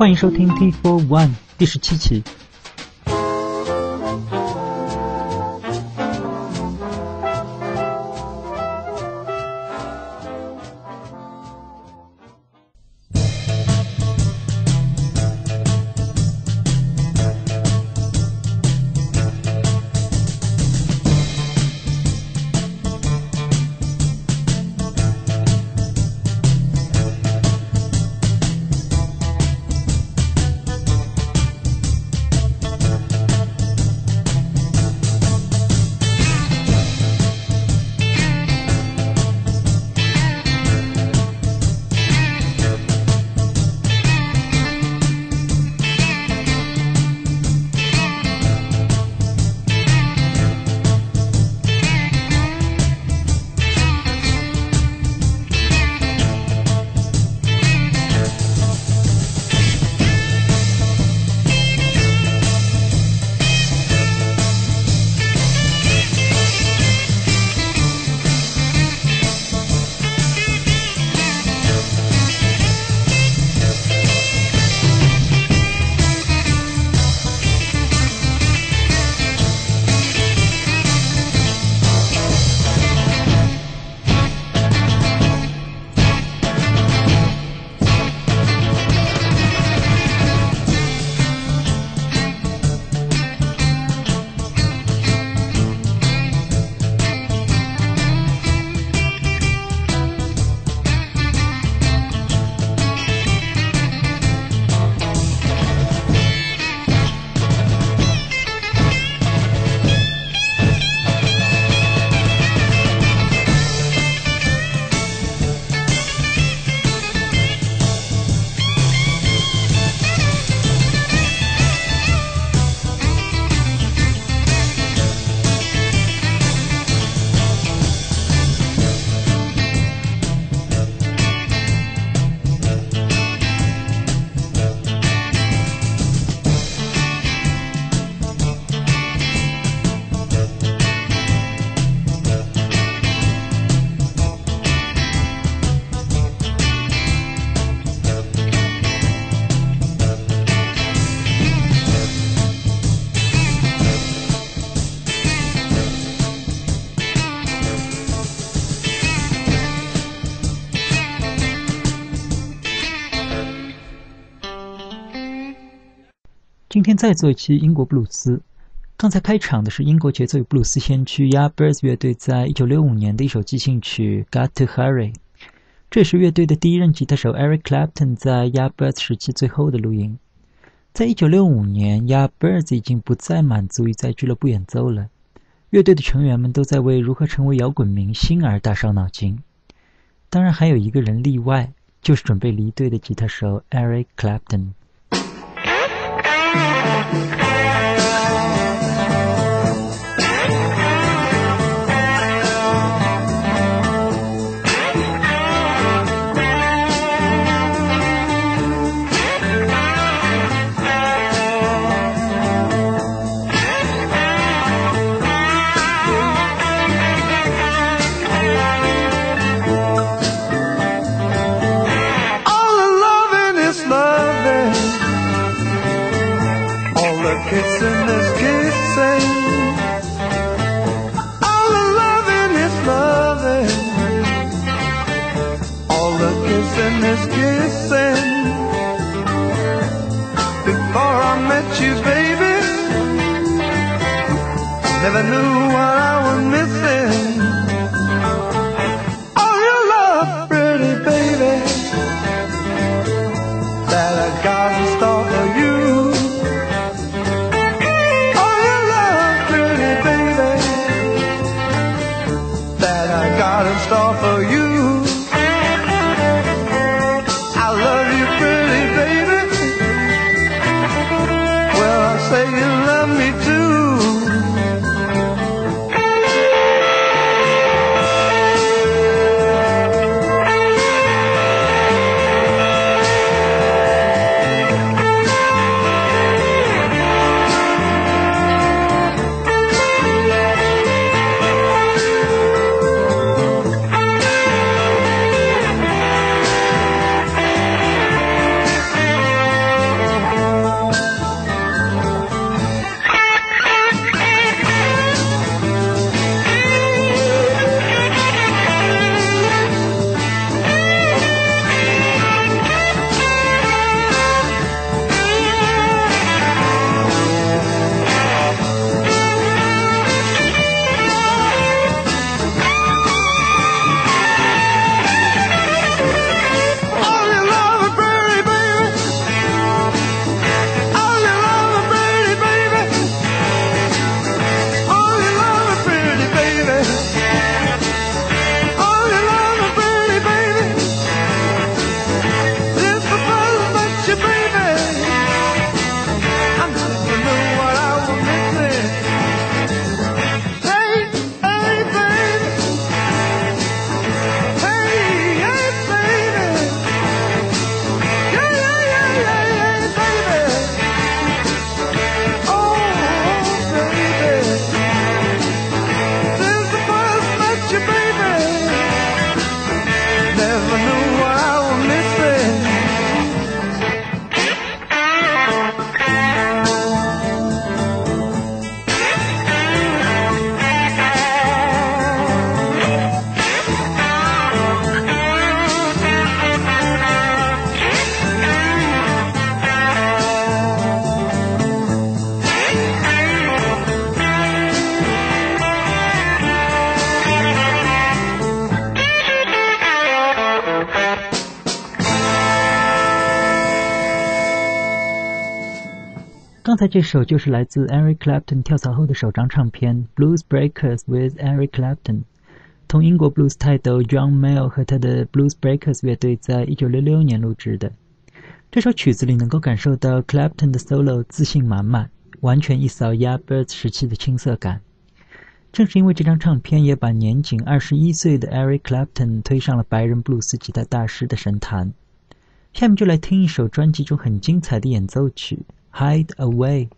欢迎收听 T Four One 第十七期。今天再做一期英国布鲁斯。刚才开场的是英国节奏与布鲁斯先驱 y a b i r s 乐队在一九六五年的一首即兴曲《Got to Hurry》，这是乐队的第一任吉他手 Eric Clapton 在 y a b i r s 时期最后的录音。在一九六五年 y a b i r s 已经不再满足于在俱乐部演奏了，乐队的成员们都在为如何成为摇滚明星而大伤脑筋。当然，还有一个人例外，就是准备离队的吉他手 Eric Clapton。Thank you. Never knew 才这首就是来自 Eric Clapton 跳槽后的首张唱片《Blues Breakers with Eric Clapton》，同英国 blues 泰斗 John Mayall 和他的 Blues Breakers 乐队在一九六六年录制的。这首曲子里能够感受到 Clapton 的 solo 自信满满，完全一扫 Yardbirds 时期的青涩感。正是因为这张唱片，也把年仅二十一岁的 Eric Clapton 推上了白人布鲁斯吉他大师的神坛。下面就来听一首专辑中很精彩的演奏曲《Hide Away》。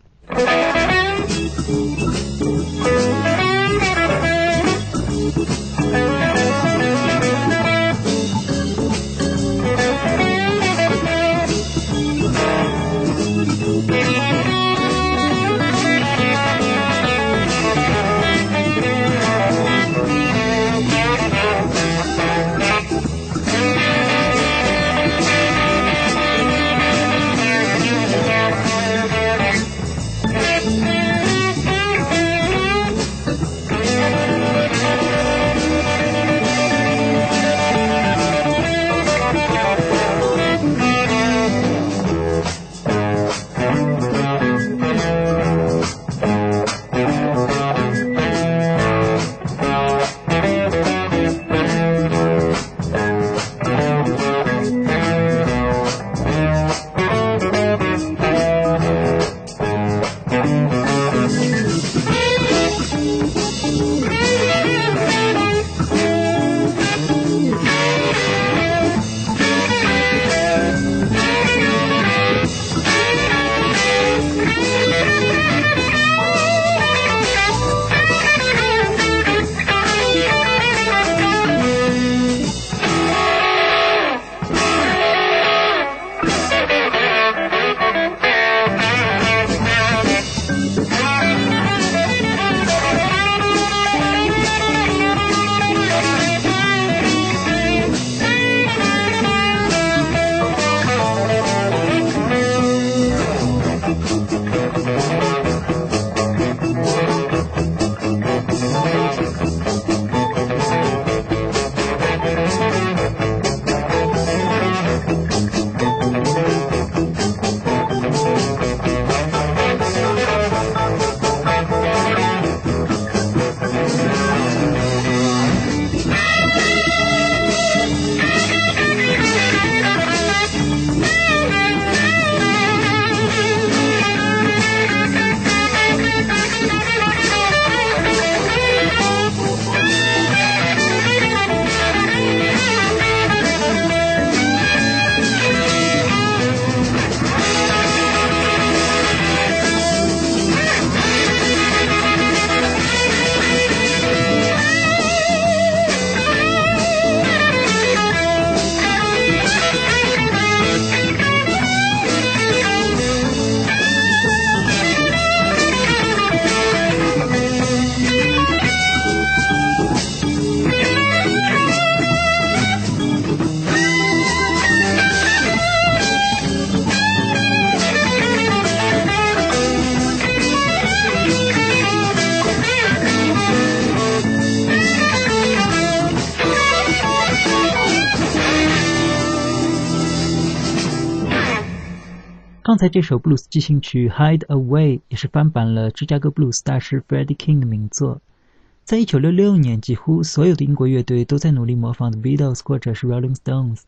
在这首布鲁斯即兴曲《Hide Away》也是翻版了芝加哥布鲁斯大师 Freddie King 的名作。在一九六六年，几乎所有的英国乐队都在努力模仿 The Beatles 或者是 Rolling Stones，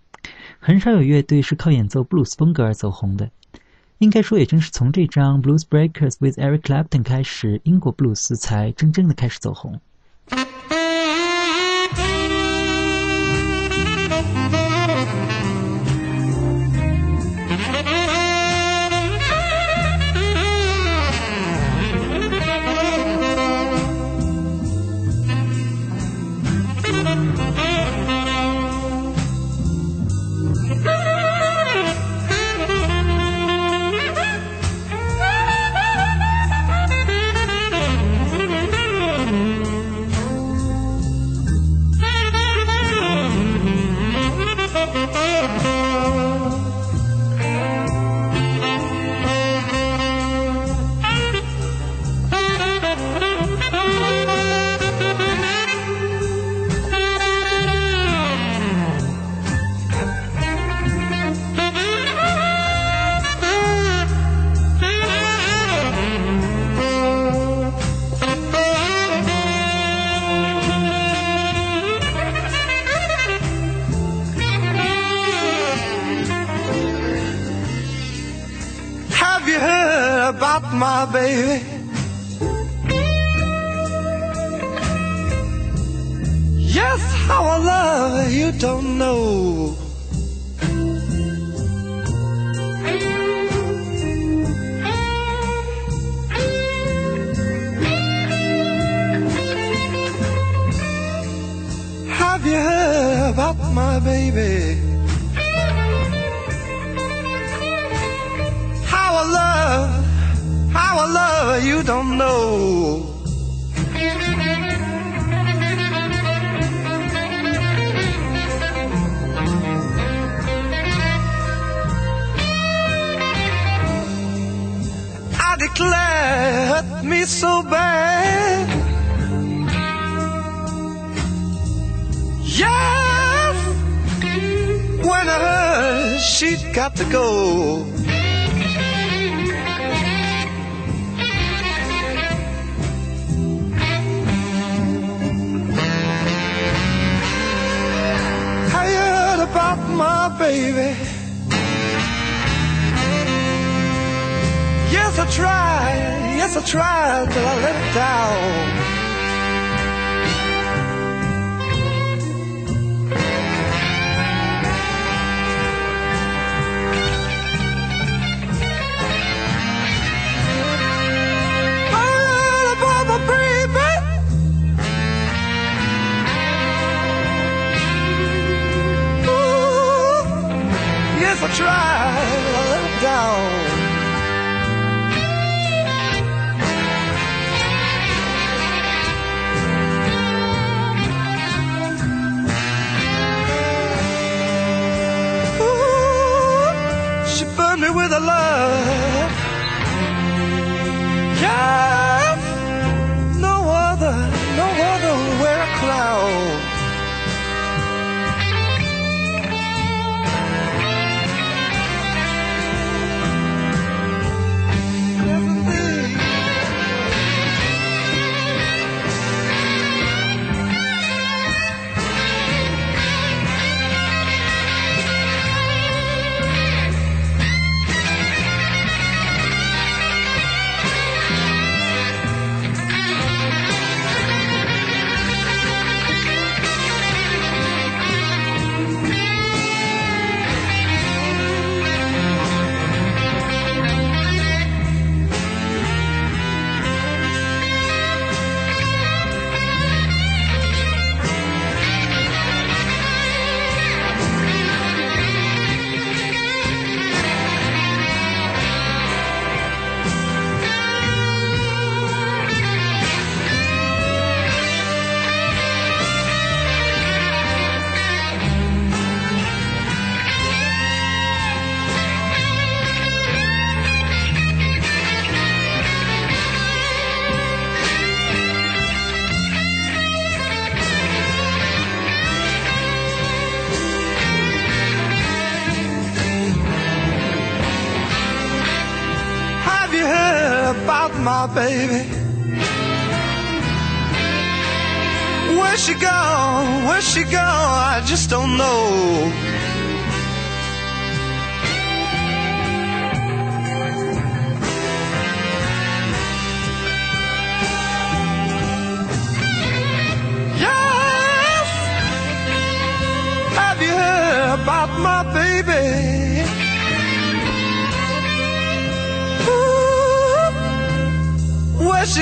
很少有乐队是靠演奏布鲁斯风格而走红的。应该说，也正是从这张《Blues Breakers with Eric Clapton》开始，英国布鲁斯才真正的开始走红。oh you. Baby. Yes, how I love you don't Yes, when I heard she'd got to go. You heard about my baby? Yes, I tried. Yes, I tried till I let it down. Yes, I tried. I let it down. She burned me with a love.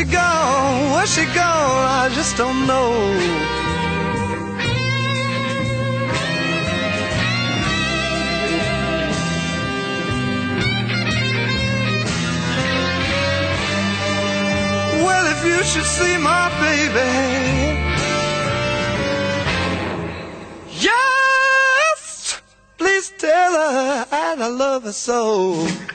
She gone? Where's she gone? I just don't know. Well, if you should see my baby, yes, please tell her I love her so.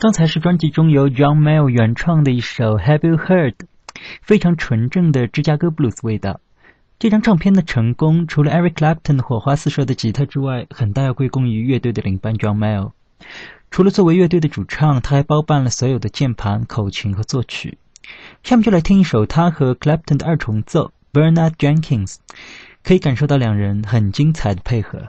刚才是专辑中由 John Mayall 原创的一首《Have You Heard》，非常纯正的芝加哥布鲁斯味道。这张唱片的成功，除了 Eric Clapton 火花四射的吉他之外，很大要归功于乐队的领班 John Mayer。除了作为乐队的主唱，他还包办了所有的键盘、口琴和作曲。下面就来听一首他和 Clapton 的二重奏 Bernard Jenkins，可以感受到两人很精彩的配合。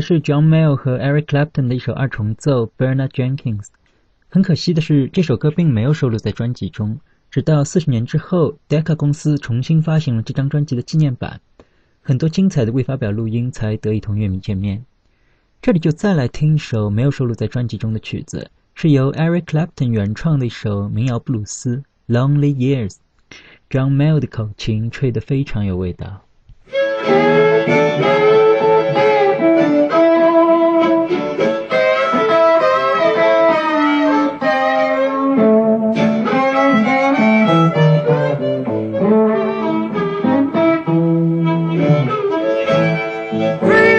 是 John Mayall 和 Eric Clapton 的一首二重奏 Bernard Jenkins。很可惜的是，这首歌并没有收录在专辑中。直到四十年之后，Decca 公司重新发行了这张专辑的纪念版，很多精彩的未发表录音才得以同乐迷见面。这里就再来听一首没有收录在专辑中的曲子，是由 Eric Clapton 原创的一首民谣布鲁斯《Lonely Years》。John Mayall 的口琴吹得非常有味道。Free!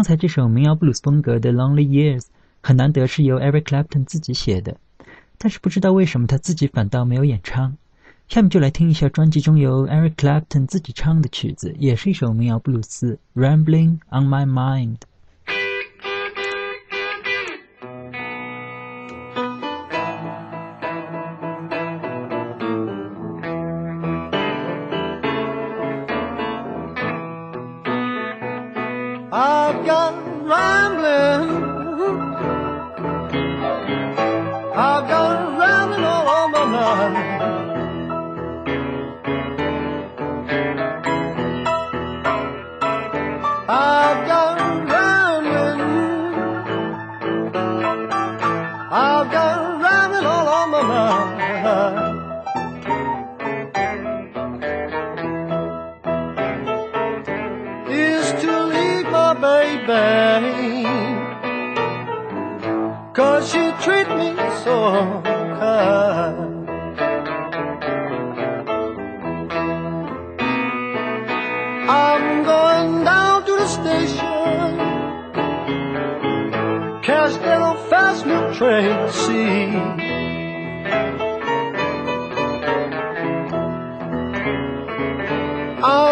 刚才这首民谣布鲁斯风格的《Lonely Years》很难得是由 Eric Clapton 自己写的，但是不知道为什么他自己反倒没有演唱。下面就来听一下专辑中由 Eric Clapton 自己唱的曲子，也是一首民谣布鲁斯，《Rambling on My Mind》。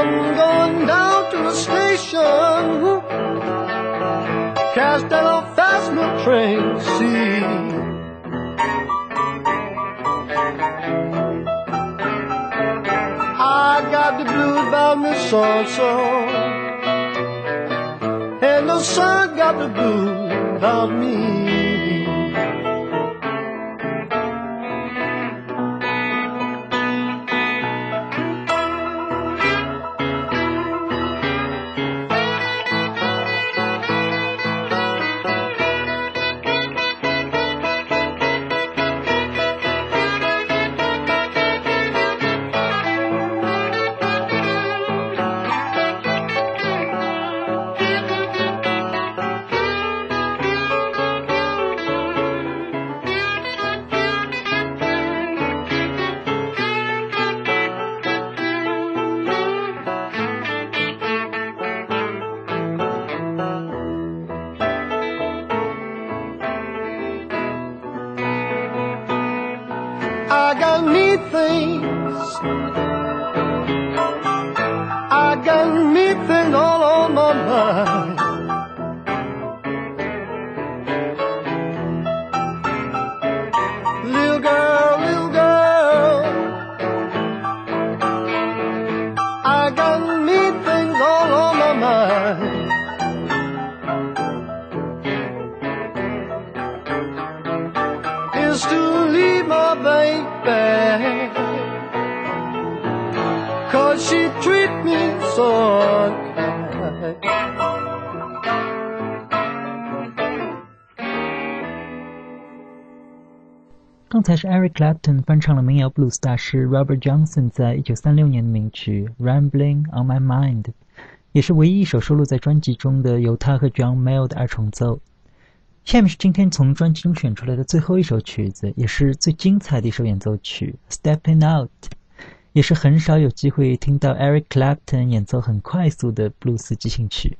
I'm going down to the station. Catch that old fast milk train, see. I got the blues about me so so. And the sun got the blues about me. 才是 Eric Clapton 翻唱了民谣布鲁斯大师 Robert Johnson 在一九三六年的名曲《Rambling on My Mind》，也是唯一一首收录在专辑中的由他和 John Mayall 的二重奏。下面是今天从专辑中选出来的最后一首曲子，也是最精彩的一首演奏曲《Stepping Out》，也是很少有机会听到 Eric Clapton 演奏很快速的布鲁斯即兴曲。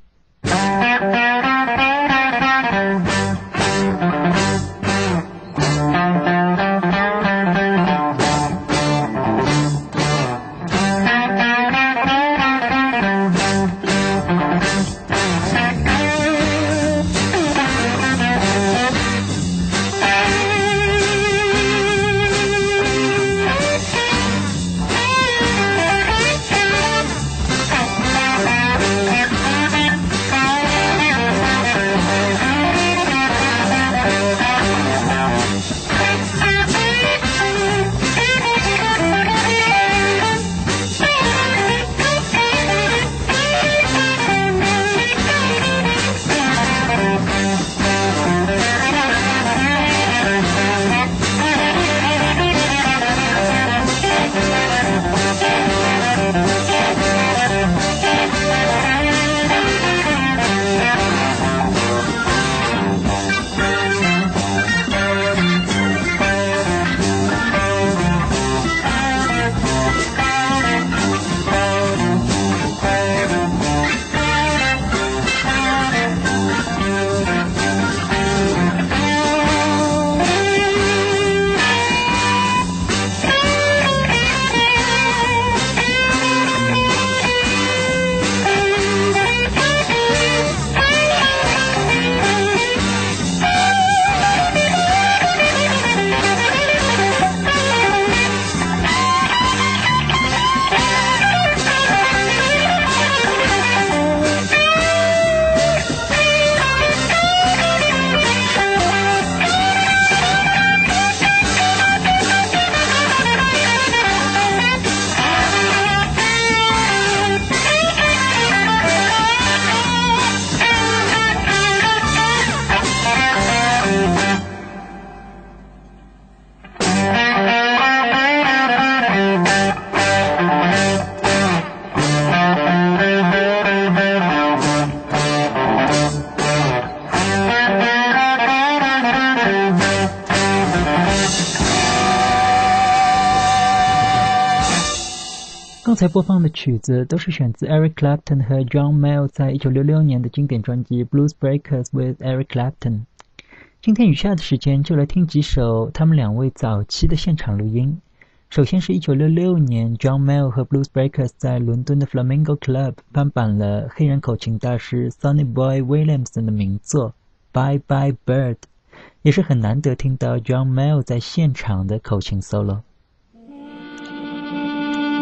才播放的曲子都是选自 Eric Clapton 和 John m a l 在1966年的经典专辑《Blues Breakers with Eric Clapton》。今天余下的时间就来听几首他们两位早期的现场录音。首先是一九六六年，John m a l 和 Blues Breakers 在伦敦的 Flamingo Club 翻版了黑人口琴大师 Sonny Boy Williamson 的名作《Bye Bye Bird》，也是很难得听到 John m a l 在现场的口琴 solo。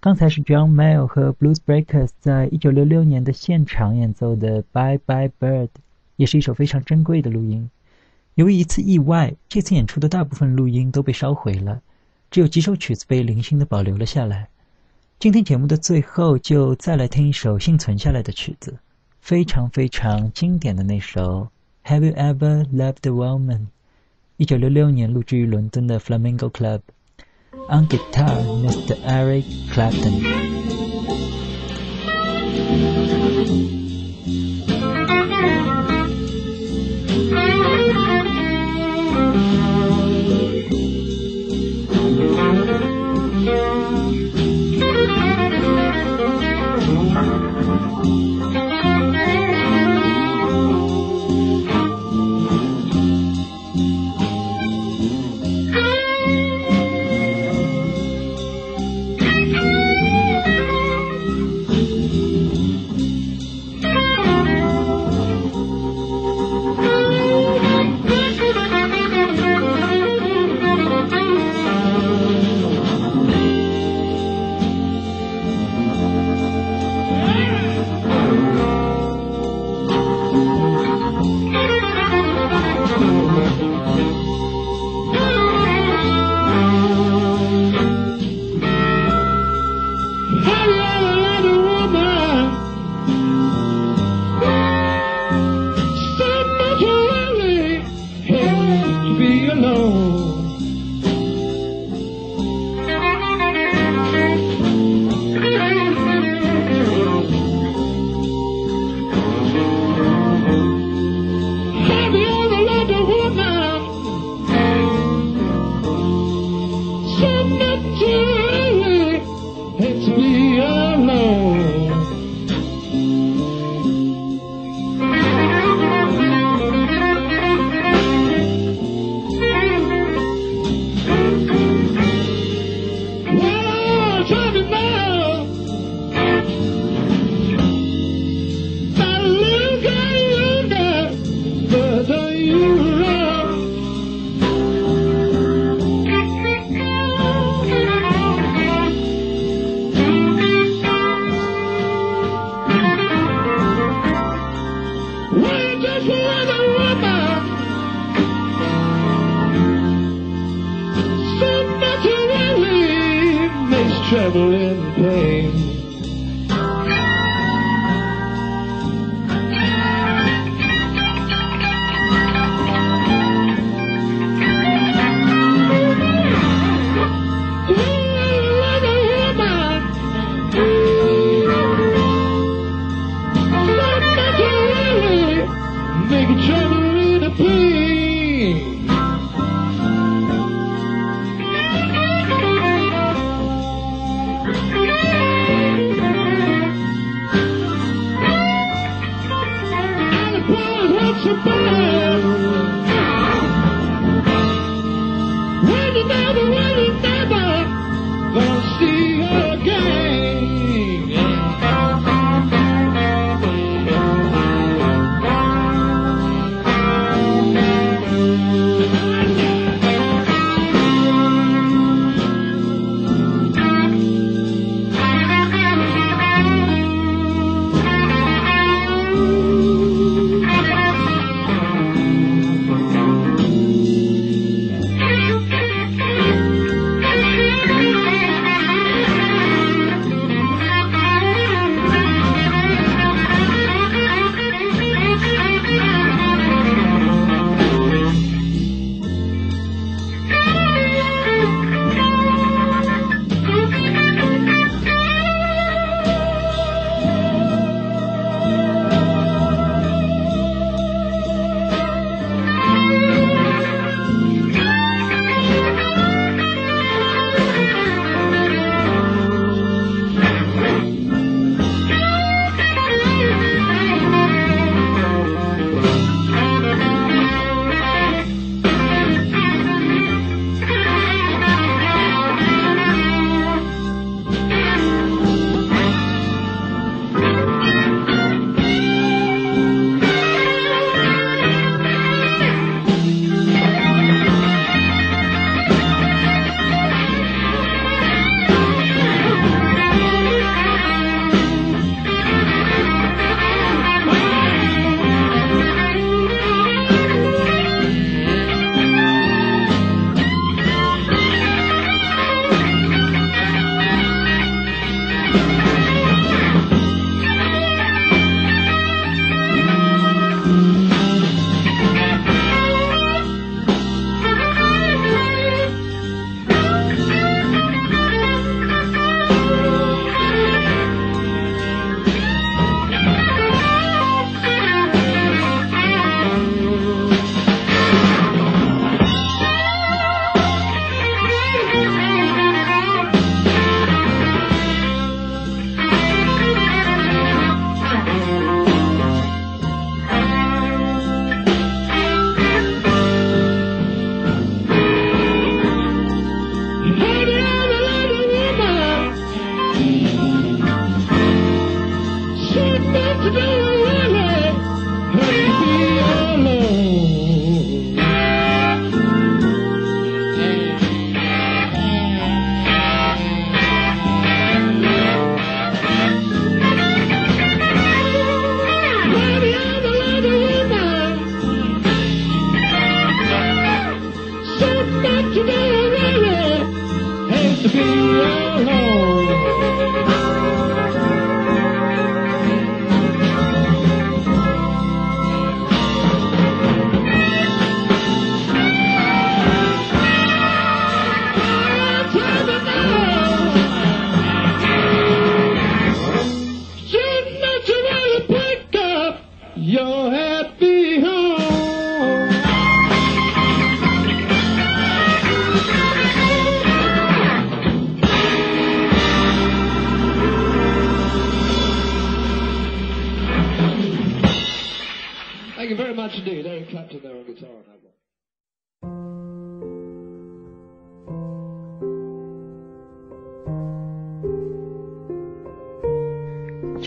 刚才是 John Mayall 和 Blues Breakers 在一九六六年的现场演奏的《Bye Bye Bird》，也是一首非常珍贵的录音。由于一次意外，这次演出的大部分录音都被烧毁了，只有几首曲子被零星的保留了下来。今天节目的最后，就再来听一首幸存下来的曲子，非常非常经典的那首《Have You Ever Loved a Woman》，一九六六年录制于伦敦的 Flamingo Club。On guitar, Mr. Eric Clapton. trouble